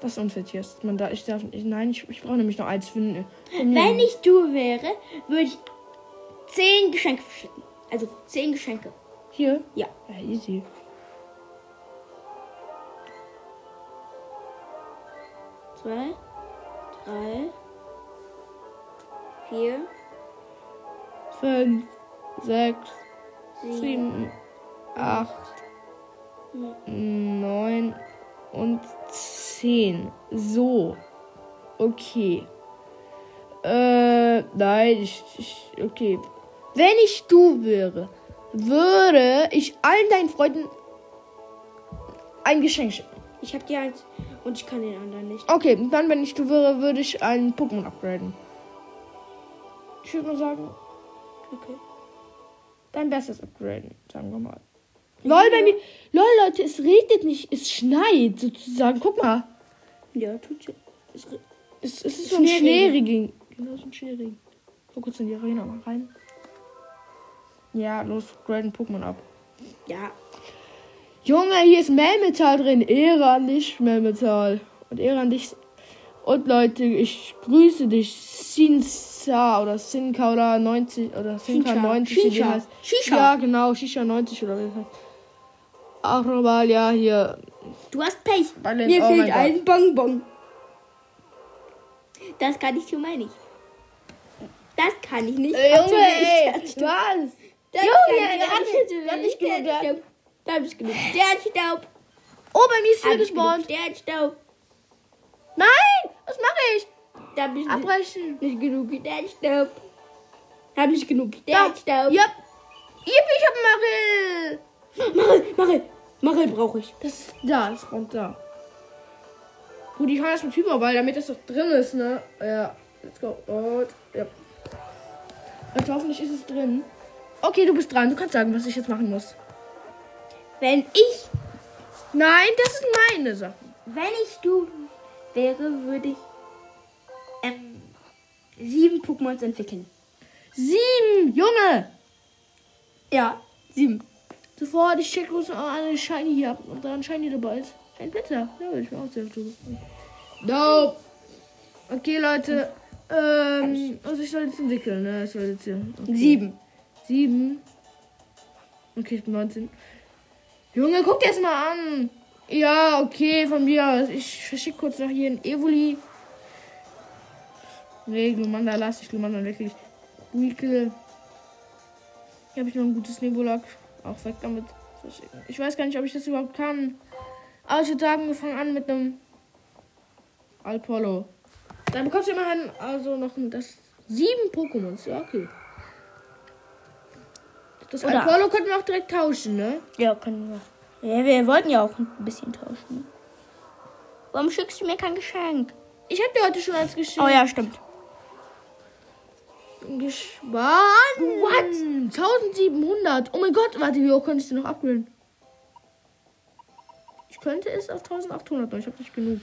Das ist unfair jetzt. Man da, ich darf nicht. Nein, ich, ich brauche nämlich noch eins für den. Wenn ich du wäre, würde ich zehn Geschenke verschicken. Also zehn Geschenke. Hier? Ja. Ja, easy. Zwei, drei, vier, Fünf, sechs, sieben, sieben, acht, neun und zehn. So. Okay. Äh, nein, ich, ich, okay. Wenn ich du wäre, würde ich allen deinen Freunden ein Geschenk schicken. Ich habe dir eins und ich kann den anderen nicht. Okay, dann, wenn ich du wäre, würde ich einen Pokémon upgraden. Ich würde mal sagen, Okay. dein bestes upgraden, sagen wir mal. Lol, bei mir. Lol, Leute, es regnet nicht, es schneit sozusagen. Guck mal. Ja, tut ja. Re- Es, es ist so ein. Schneeregen. Genau, so ein Schneeregen. So kurz in die Arena mal rein. Ja, los, graden Pokémon ab. Ja, Junge, hier ist Melmetall drin. Ehre an dich, Melmetall. Und Ehre an dich. Und Leute, ich grüße dich. Sinsa oder Sinka oder 90 oder Sinka Shisha. 90. wie die Shisha. heißt. Shisha. Ja, genau, Shisha 90 oder wie das heißt. Auch nochmal, ja, hier. du hast Pech. Balance- Mir oh fehlt ein Bonbon. Das kann ich schon mal nicht. Das kann ich nicht. Ey, Junge, ey, was? Das Junge, kann ich nicht. hat nicht- nicht. Da hab ich genug. Sternstaub. Oh, bei mir ist ich genug gespawnt. Sternstaub. Nein, was mache ich? Da hab ich nicht, Abbrechen. nicht genug Sternstaub. Hab nicht genug. Sternstaub. Ja. Yippie, ich hab einen Marill. Marel, Marel. Marel brauche ich. Das ist da, das kommt da. Gut, ich hau das mit Hyperball, damit das doch drin ist, ne? Ja, let's go. Und, ja. Und hoffentlich ist es drin. Okay, du bist dran. Du kannst sagen, was ich jetzt machen muss. Wenn ich, Nein, das ist meine Sache. wenn ich du wäre, würde ich ähm, sieben Pokémons entwickeln. Sieben, Junge! Ja, sieben. Sofort, ich check bloß eine Shiny hier ab und da ein Shiny dabei ist. Ein Blitzer. Ja, würde ich mir auch sehr tun. Nope. Okay, Leute. Ähm, also ich soll jetzt entwickeln, ne? Ich soll jetzt hier. Okay. Sieben. Sieben. Okay, ich bin 19. Junge, guck dir das mal an. Ja, okay, von mir aus. Ich verschicke kurz noch hier ein Evoli. Nee, Glumanda lasse ich Glumanda wirklich. Weekle. Hier habe ich noch ein gutes Nebulak. Auch weg damit. Ich weiß gar nicht, ob ich das überhaupt kann. Aber ich würde sagen, wir fangen an mit einem Alpolo. Dann bekommst du immerhin also noch das sieben Pokémons. Ja, okay. Das Oder Apollo könnten wir auch direkt tauschen, ne? Ja, können wir. Ja, wir wollten ja auch ein bisschen tauschen. Warum schickst du mir kein Geschenk? Ich habe dir heute schon als Geschenk. Oh ja, stimmt. Bin gespannt. What? 1700. Oh mein Gott, warte, wie hoch könnte ich denn noch upgraden? Ich könnte es auf 1800 noch. Ich habe nicht genug.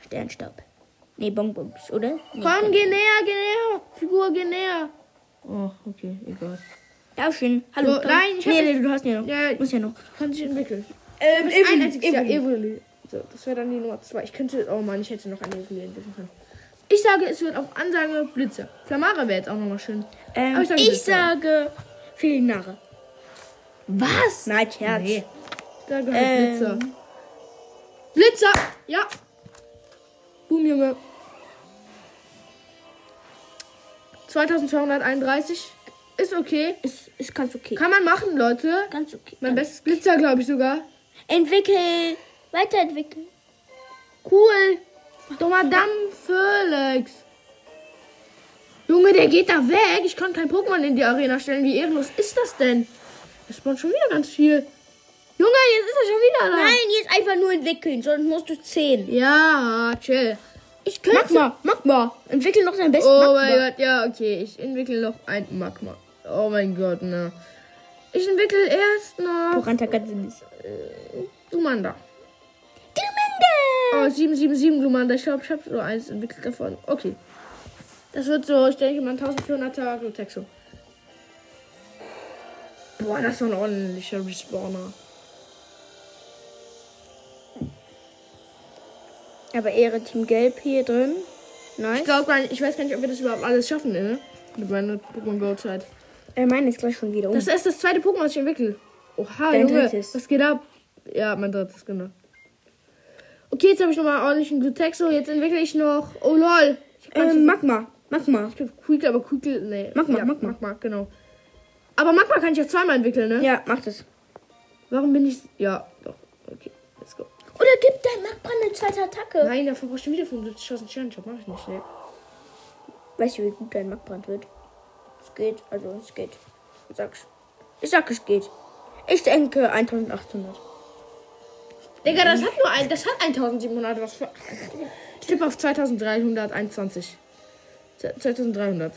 Sternstaub. Nee, Bonbons, oder? Nee, Komm, geh näher, geh näher. Figur, geh näher. Oh, okay, egal. Tauschen. Hallo. So, nein, ich nee, nee, du hast ja noch. Ja, Du musst ja noch. kann sich entwickeln. Ähm, ist ein einziges Jahr. Evoli. So, das wäre dann die Nummer 2. Ich könnte. Oh Mann, ich hätte noch eine Evoli entwickeln können. Ich sage, es wird auf Ansage Blitzer. Flamara wäre jetzt auch nochmal schön. Ähm, Aber ich sag ich sage Fehlnarre. Was? Nein, Scherz. Nee. Ich sage halt Ähm. Blitzer. Blitzer! Ja. Boom, Junge. 2231 ist okay. Ist, ist ganz okay. Kann man machen, Leute. Ganz okay. Mein bestes Blitzer, glaube ich sogar. Entwickeln. Weiterentwickeln. Cool. Doch Madame Felix. Junge, der geht da weg. Ich kann kein Pokémon in die Arena stellen. Wie ehrenlos ist das denn? Das spawnt schon wieder ganz viel. Junge, jetzt ist er schon wieder da. Nein, jetzt einfach nur entwickeln, sonst musst du 10. Ja, chill. Ich könnte. Magma, Magma. Entwickel noch dein bestes Oh Magma. mein Gott, ja, okay. Ich entwickle noch ein Magma. Oh mein Gott, ne. Ich entwickle erst noch Poranta Gatzinis. Glumanda. Glumanda! Oh, 777 Glumanda. Ich glaube, ich habe nur eins entwickelt davon. Okay. Das wird so, ich denke mal, 1400er Glutexo. Boah, das war ein ordentlicher Respawner. Aber Ehre Team Gelb hier drin. Nice. Ich glaube ich weiß gar nicht, ob wir das überhaupt alles schaffen, ne? Mit meiner Pokémon Go Zeit. Äh, meine ist gleich schon wieder um. Das ist das zweite Pokémon, das ich entwickle. Oha, Dein Junge, drittes. was geht ab? Ja, mein drittes, genau. Okay, jetzt habe ich nochmal ordentlichen Glutexo. Jetzt entwickle ich noch. Oh lol. Ähm, Magma. Magma. Ich bin Quick, aber Quick. Nee. Magma, ja, Magma. Magma, genau. Aber Magma kann ich ja zweimal entwickeln, ne? Ja, mach das. Warum bin ich. Ja, doch. Okay, let's go. Oder gib dein Magma eine zweite Attacke. Nein, dafür brauchst du wieder 75.000 Sternenjob. Mach ich nicht, ne? Weißt du, wie gut dein Magbrand wird? Es geht, also es geht. Ich sag's. Ich sag, es geht. Ich denke 1800. Digga, das hat nur ein. Das hat 1700. Was für. Ich tippe auf 2321. Z- 2300.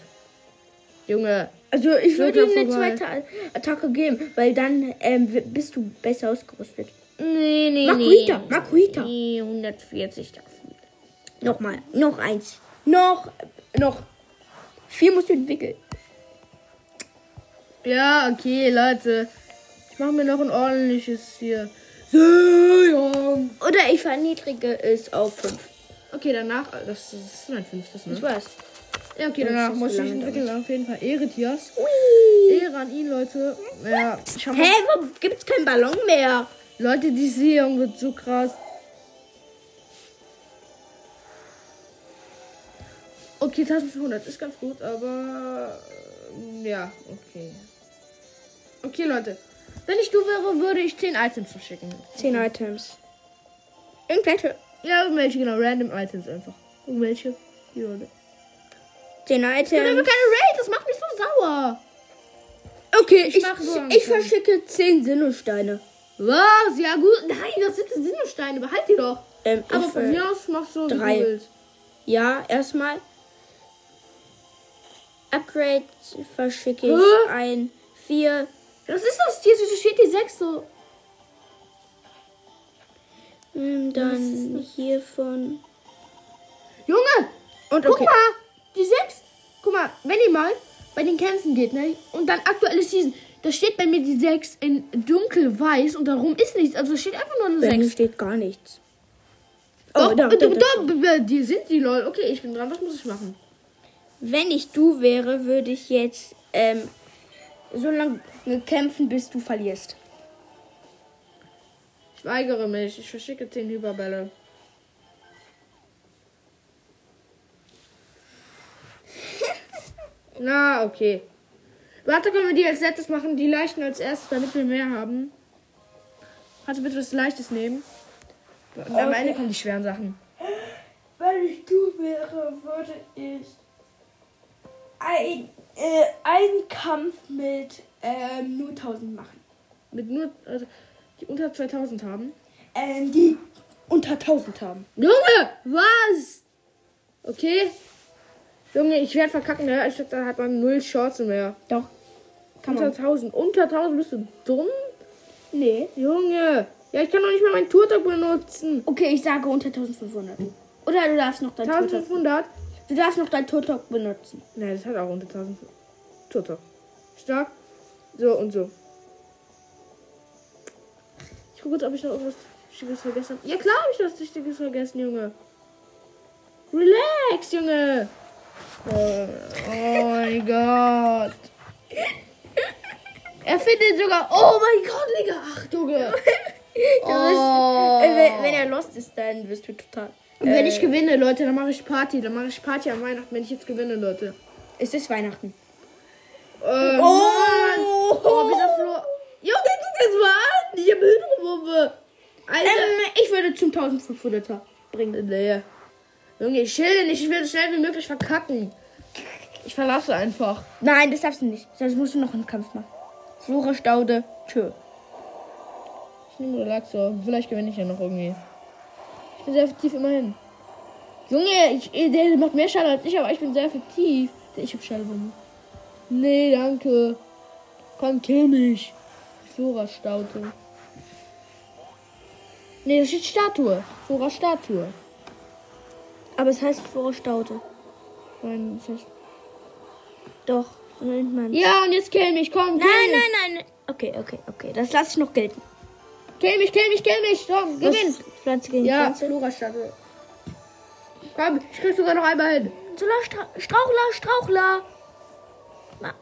Junge. Also ich würde ihm eine vorbei. zweite Attacke geben, weil dann ähm, bist du besser ausgerüstet. Nee, nee, Makuita, nee. Makuita. Nee, 140 dafür. Nochmal, noch eins. Noch, noch. Vier musst du entwickeln. Ja, okay, Leute. Ich mache mir noch ein ordentliches hier. Oder ich verniedrige es auf fünf. Okay, danach. Das, das ist mein fünftes, Ich ne? weiß. Ja, okay, Das danach muss ich entwickeln. Auf jeden Fall Ehre, Tias. Ui. Ehre an ihn, Leute. Ja, ich hab Hä, warum gibt's keinen Ballon mehr? Leute, die Seong wird so krass. Okay, 1500 ist ganz gut, aber. äh, Ja, okay. Okay, Leute. Wenn ich du wäre, würde ich 10 Items verschicken. Zehn Items. Irgendwelche. Ja, irgendwelche, genau. Random Items einfach. Irgendwelche. Hier, Leute. Zehn Ich will aber Items. keine Raid, das macht mich so sauer. Okay, Ich ich, mach so ich, verschicke zehn Sinnosteine. Was? Ja, gut. Nein, das sind Sinnosteine. Behalt die doch. Ähm, Aber ich von mir aus machst du, drei. du. Ja, erstmal. Upgrade verschicke ich ein. Vier. Was ist das? Hier steht die 6 so. ähm, Dann hiervon. Junge, Und guck okay. mal. Die 6. Guck mal, wenn ihr mal bei den Kämpfen geht, ne? Und dann aktuelle Season. Da steht bei mir die 6 in dunkelweiß und darum ist nichts. Also steht einfach nur eine Bei mir 6. steht gar nichts. Doch, da, da, da, da, da. da, die sind die, lol. Okay, ich bin dran. Was muss ich machen? Wenn ich du wäre, würde ich jetzt ähm, so lange kämpfen, bis du verlierst. Ich weigere mich. Ich verschicke 10 Hyperbälle. Na, okay. Warte, können wir die als letztes machen? Die leichten als erstes, damit wir mehr haben. Kannst du bitte was Leichtes nehmen? Und am Okay. Ende kommen die schweren Sachen. Wenn ich du wäre, würde ich ein, äh, einen Kampf mit ähm, nur 1000 machen. Mit nur, also, die unter 2000 haben. Ähm, die unter 1000 haben. Junge, was? Okay. Junge, ich werde verkacken. Ja, ich glaub, da hat man null Chancen mehr. Doch. Kann Unter man. 1000. Unter 1000 bist du dumm? Nee. Junge. Ja, ich kann doch nicht mal meinen Turtok benutzen. Okay, ich sage unter 1500. Oder du darfst noch dein Turtok. 1500? Du darfst noch dein Turtok benutzen. Nein, das hat auch unter 1000 Turtok. Stark. So und so. Ich gucke jetzt, ob ich noch irgendwas Wichtiges vergessen habe. Ja, klar habe ich was Wichtiges vergessen, Junge. Relax, Junge. Oh, oh mein Gott. Er findet sogar. Oh mein Gott, Digga. Ach, Junge. Oh. Wenn, wenn er lost ist, dann wirst du total. Und wenn Äh, ich gewinne, Leute, dann mache ich Party. Dann mache ich Party am Weihnachten, wenn ich jetzt gewinne, Leute. Es ist Weihnachten. Äh, Mann. Oh, auf Flo. Junge, guck das mal an. Die Hydrobombe. Alter. Ähm, ich würde zum 1500er bringen. nee. Junge, ich schilde nicht. Ich will so schnell wie möglich verkacken. Ich verlasse einfach. Nein, das darfst du nicht. Sonst musst du noch einen Kampf machen. Flora Staude, tschö. Ich nehme Relaxor. Vielleicht gewinne ich ja noch irgendwie. Bin sehr effektiv immerhin. Junge, ich, der macht mehr Schaden als ich, aber ich bin sehr effektiv. Ich hab Schallwunde. Nee, danke. Komm, kill mich. Flora Staute. Nee, das steht Statue. Flora Statue. Aber es heißt Flora Staude. Nein, das heißt. Doch, so nennt man Ja, und jetzt kill mich, komm, kill Nein, nein, nein. Okay, okay, okay. Das lasse ich noch gelten. Kill mich, kill mich, kill mich. Was? gewinn. Pflanze gegen Ja, Pflanze. Flora-Statue. Komm, ich krieg sogar noch einmal hin. Solar Stra Strauchler, Strauchler. Ma-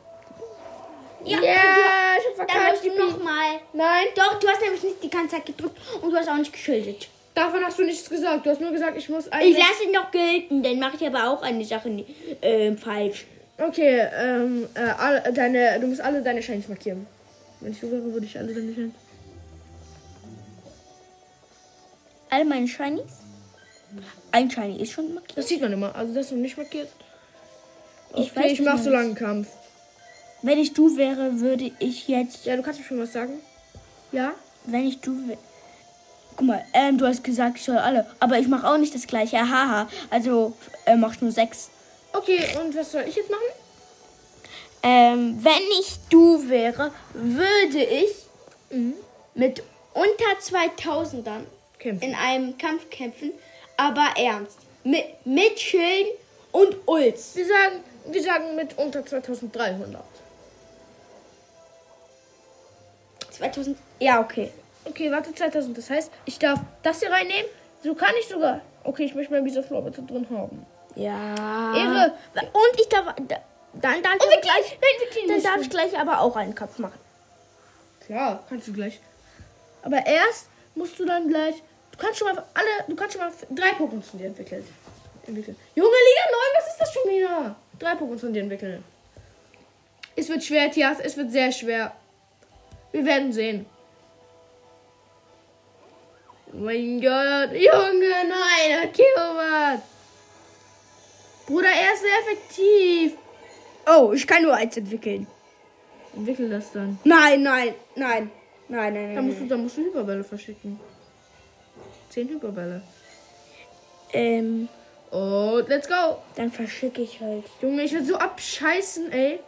Ja, Ja, und ich hab du, dann verkackt. du nochmal. Nein, Doch, du hast nämlich nicht die ganze Zeit gedrückt und du hast auch nicht geschildert. davon hast du nichts gesagt. Du hast nur gesagt, ich muss Ich eigentlich... lasse ihn noch gelten, dann mache ich aber auch eine Sache ähm, falsch. Okay, ähm, äh, alle, deine, du musst alle deine Shines markieren. Wenn ich so wäre, würde ich alle deine Shines... All meine Shinies. Ein Shiny ist schon markiert. Das sieht man immer. Also das ist noch nicht markiert. Ich Okay, weiß ich nicht mach mehr. so lange Kampf. Wenn ich du wäre, würde ich jetzt. Ja, du kannst mir schon was sagen. Ja? Wenn ich du wäre. Guck mal, ähm, du hast gesagt, ich soll alle. Aber ich mache auch nicht das gleiche. Haha. Also äh, mach nur sechs. Okay, und was soll ich jetzt machen? Ähm, wenn ich du wäre, würde ich Mhm. mit unter 2000ern Kämpfen. in einem Kampf kämpfen, aber ernst. Mit, mit Schilden und Ults. Wir sagen, wir sagen mit unter 2300. 2000. Ja, okay. Okay, warte, 2000. Das heißt, ich darf das hier reinnehmen. So kann ich sogar. Okay, ich möchte mal diese Floor bitte drin haben. Ja. Ehre. Und ich darf. Da, dann darf ich, aber gleich, nein, dann darf ich gleich aber auch einen Kampf machen. Klar, kannst du gleich. Aber erst musst du dann gleich. Du kannst schon mal alle. Du kannst schon mal drei Pokémon von dir entwickeln. entwickeln. Junge, Liga 9, was ist das schon wieder? Drei Pokémon von dir entwickeln. Es wird schwer, Tias. Es wird sehr schwer. Wir werden sehen. Mein Gott. Junge, nein, Kilowatt. Bruder, er ist sehr effektiv. Oh, ich kann nur eins entwickeln. Entwickel das dann. Nein, nein, nein. Nein, nein, Da nein. musst du, da musst du Hyperbälle verschicken. Zehn Hyperbälle. Ähm, Und let's go. dann verschicke ich halt. Junge, ich will so abscheißen, ey.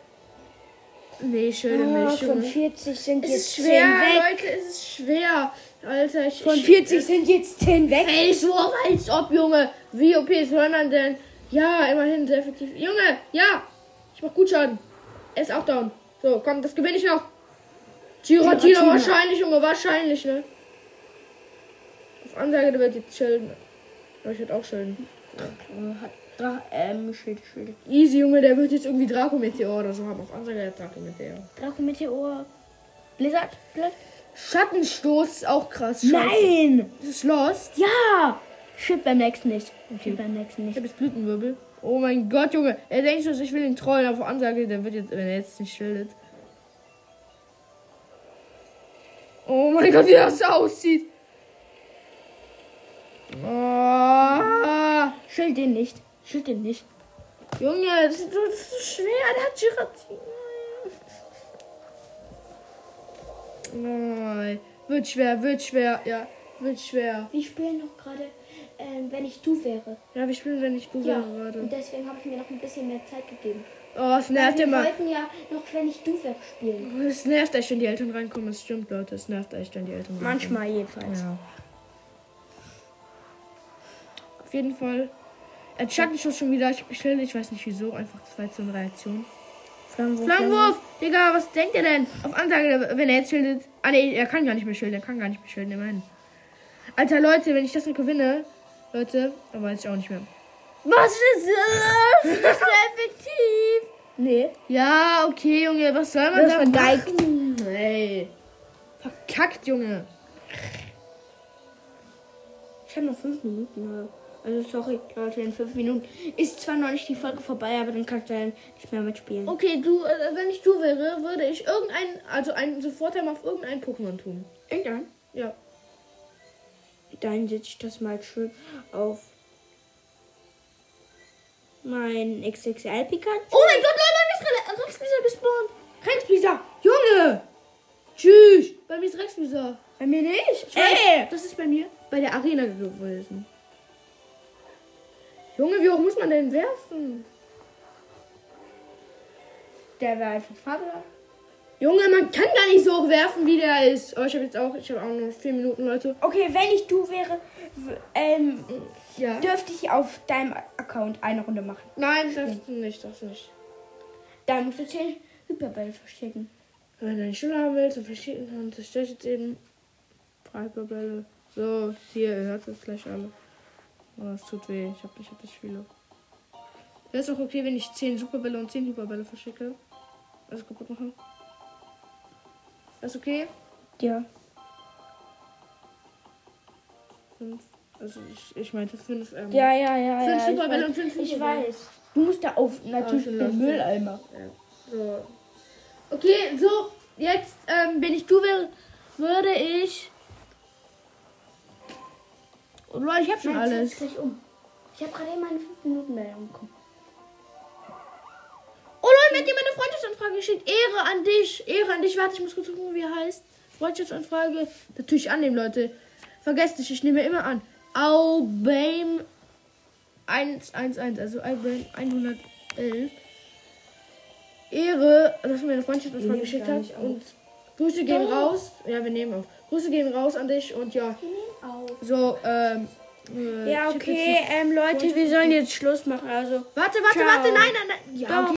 Nee, schön Ah, nicht, von Junge. 40 sind Es jetzt ist 10 schwer, weg. Leute, es ist schwer. Alter, ich. Von ich, 40 sind jetzt 10 weg. Ey, so als ob, Junge. Wie OP ist Hörnern denn? Ja, immerhin sehr effektiv. Junge, ja. Ich mach gut Schaden. Er ist auch down. So, komm, das gewinne ich noch. Giratina. wahrscheinlich, Junge, wahrscheinlich, ne? Ansage, der wird jetzt schilden. Aber ich werde auch schilden. Hat Dra ähm, Schild, Schild. Easy, Junge, der wird jetzt irgendwie Draco-Meteor oder so haben. Auf Ansage der Draco-Meteor. Draco Meteor. Blizzard? Blizzard? Schattenstoß ist auch krass. Scheiße. Nein! Ist es Lost? Ja! Schild beim nächsten nicht. Okay. Schild beim nächsten Ich nicht. habe jetzt Blütenwirbel. Oh mein Gott, Junge. Er denkt schon, ich will ihn trollen. Auf Ansage, der wird jetzt, wenn er jetzt nicht schildet. Oh mein Gott, wie das aussieht. Oh. Schild den nicht. Schild den nicht. Junge, das ist, so, das ist so schwer. Der hat Giratina. Nein. Wird schwer, wird schwer. Ja, wird schwer. Wir spielen noch gerade, ähm, wenn ich du wäre. Ja, wir spielen, wenn ich du Ja. wäre gerade. Und deswegen habe ich mir noch ein bisschen mehr Zeit gegeben. Oh, es nervt wir immer. wollten ja noch, wenn ich du wäre, spielen. Es nervt echt, wenn die Eltern reinkommen. Es stimmt, Leute. Es nervt echt, wenn die Eltern reinkommen. Manchmal jedenfalls. Ja. Jeden Fall. Er chuckt mich schon wieder. Ich bestelle, ich weiß nicht wieso. Einfach zwei zu einer Reaktion. Flammenwurf. Flammenwurf! Digga, was denkt ihr denn? Auf Ansage, wenn er jetzt schildet. Ah, nee, er kann gar nicht mehr schilden. Er kann gar nicht mehr schilden, immerhin. Alter, Leute, wenn ich das noch gewinne. Leute, dann weiß ich auch nicht mehr. Was ist das? Das ist effektiv. Nee. Ja, okay, Junge, was soll man Das da vergeigt. machen? Ey. Verkackt, Junge. Ich habe noch fünf Minuten. Also sorry, Leute, in fünf Minuten ist zwar noch nicht die Folge vorbei, aber dann kannst du dann nicht mehr mitspielen. Okay, du, äh, wenn ich du wäre, würde ich irgendein, also einen Soforttimer auf irgendein Pokémon tun. Irgendwann. Ja. Dann setze ich das mal schön auf Mein XXL Pikachu. Oh mein Gott, Leute, bei mir ist Re- Rex gespawnt. Rex Blizzard. Junge. Tschüss. Bei mir ist Rex Blizzard. Bei mir nicht. Ich weiß, Ey! das ist bei mir bei der Arena gewesen. Junge, wie hoch muss man denn werfen? Der war einfach Vater. Junge, man kann gar nicht so hoch werfen, wie der ist. Oh, ich habe jetzt auch, ich habe auch nur vier Minuten, Leute. Okay, wenn ich du wäre, ähm, Ja. dürfte ich auf deinem Account eine Runde machen. Nein, das nicht, das nicht. Dann musst du 10 Hyperbälle verstecken. Wenn du eine Schule haben willst und verschieden kannst, ich jetzt eben Freiberbälle. So, hier, ihr hört es gleich alle. Oh, das tut weh, ich habe ich hab nicht viele. Wäre es auch okay, wenn ich 10 Superbälle und 10 Hyperbälle verschicke? Also kaputt machen? Ist okay? Ja. Fünf. Also ich, ich meinte 5. Ähm, Ja, ja, ja. Fünf ja, ich Superbälle und fünf Ich Hyperbälle. weiß. Du musst da auf natürlich schon den. Mülleimer. So. Okay, so, jetzt ähm, wenn ich du wäre, würde ich. Oh, Leute, ich habe schon Nein, alles. gleich um. Ich habe gerade eben meine 5 Minuten mehr umgekommen. Oh Leute, mir hat jemand eine Freundschaftsanfrage geschickt. Ehre an dich. Ehre an dich. Warte, ich muss kurz gucken, wie er heißt. Freundschaftsanfrage. Natürlich annehmen, Leute. Vergesst nicht, ich nehme immer an. Aubame 111, also Aubame 111. Ehre, dass du mir eine Freundschaftsanfrage geschickt hast. Und Grüße gehen raus. Ja, wir nehmen auf. Grüße gehen raus an dich und ja. So, ähm. äh, Ja, okay, ähm, Leute, wir sollen jetzt Schluss machen. Also, Warte, warte, Ciao. warte, nein, nein, nein. Ja, okay.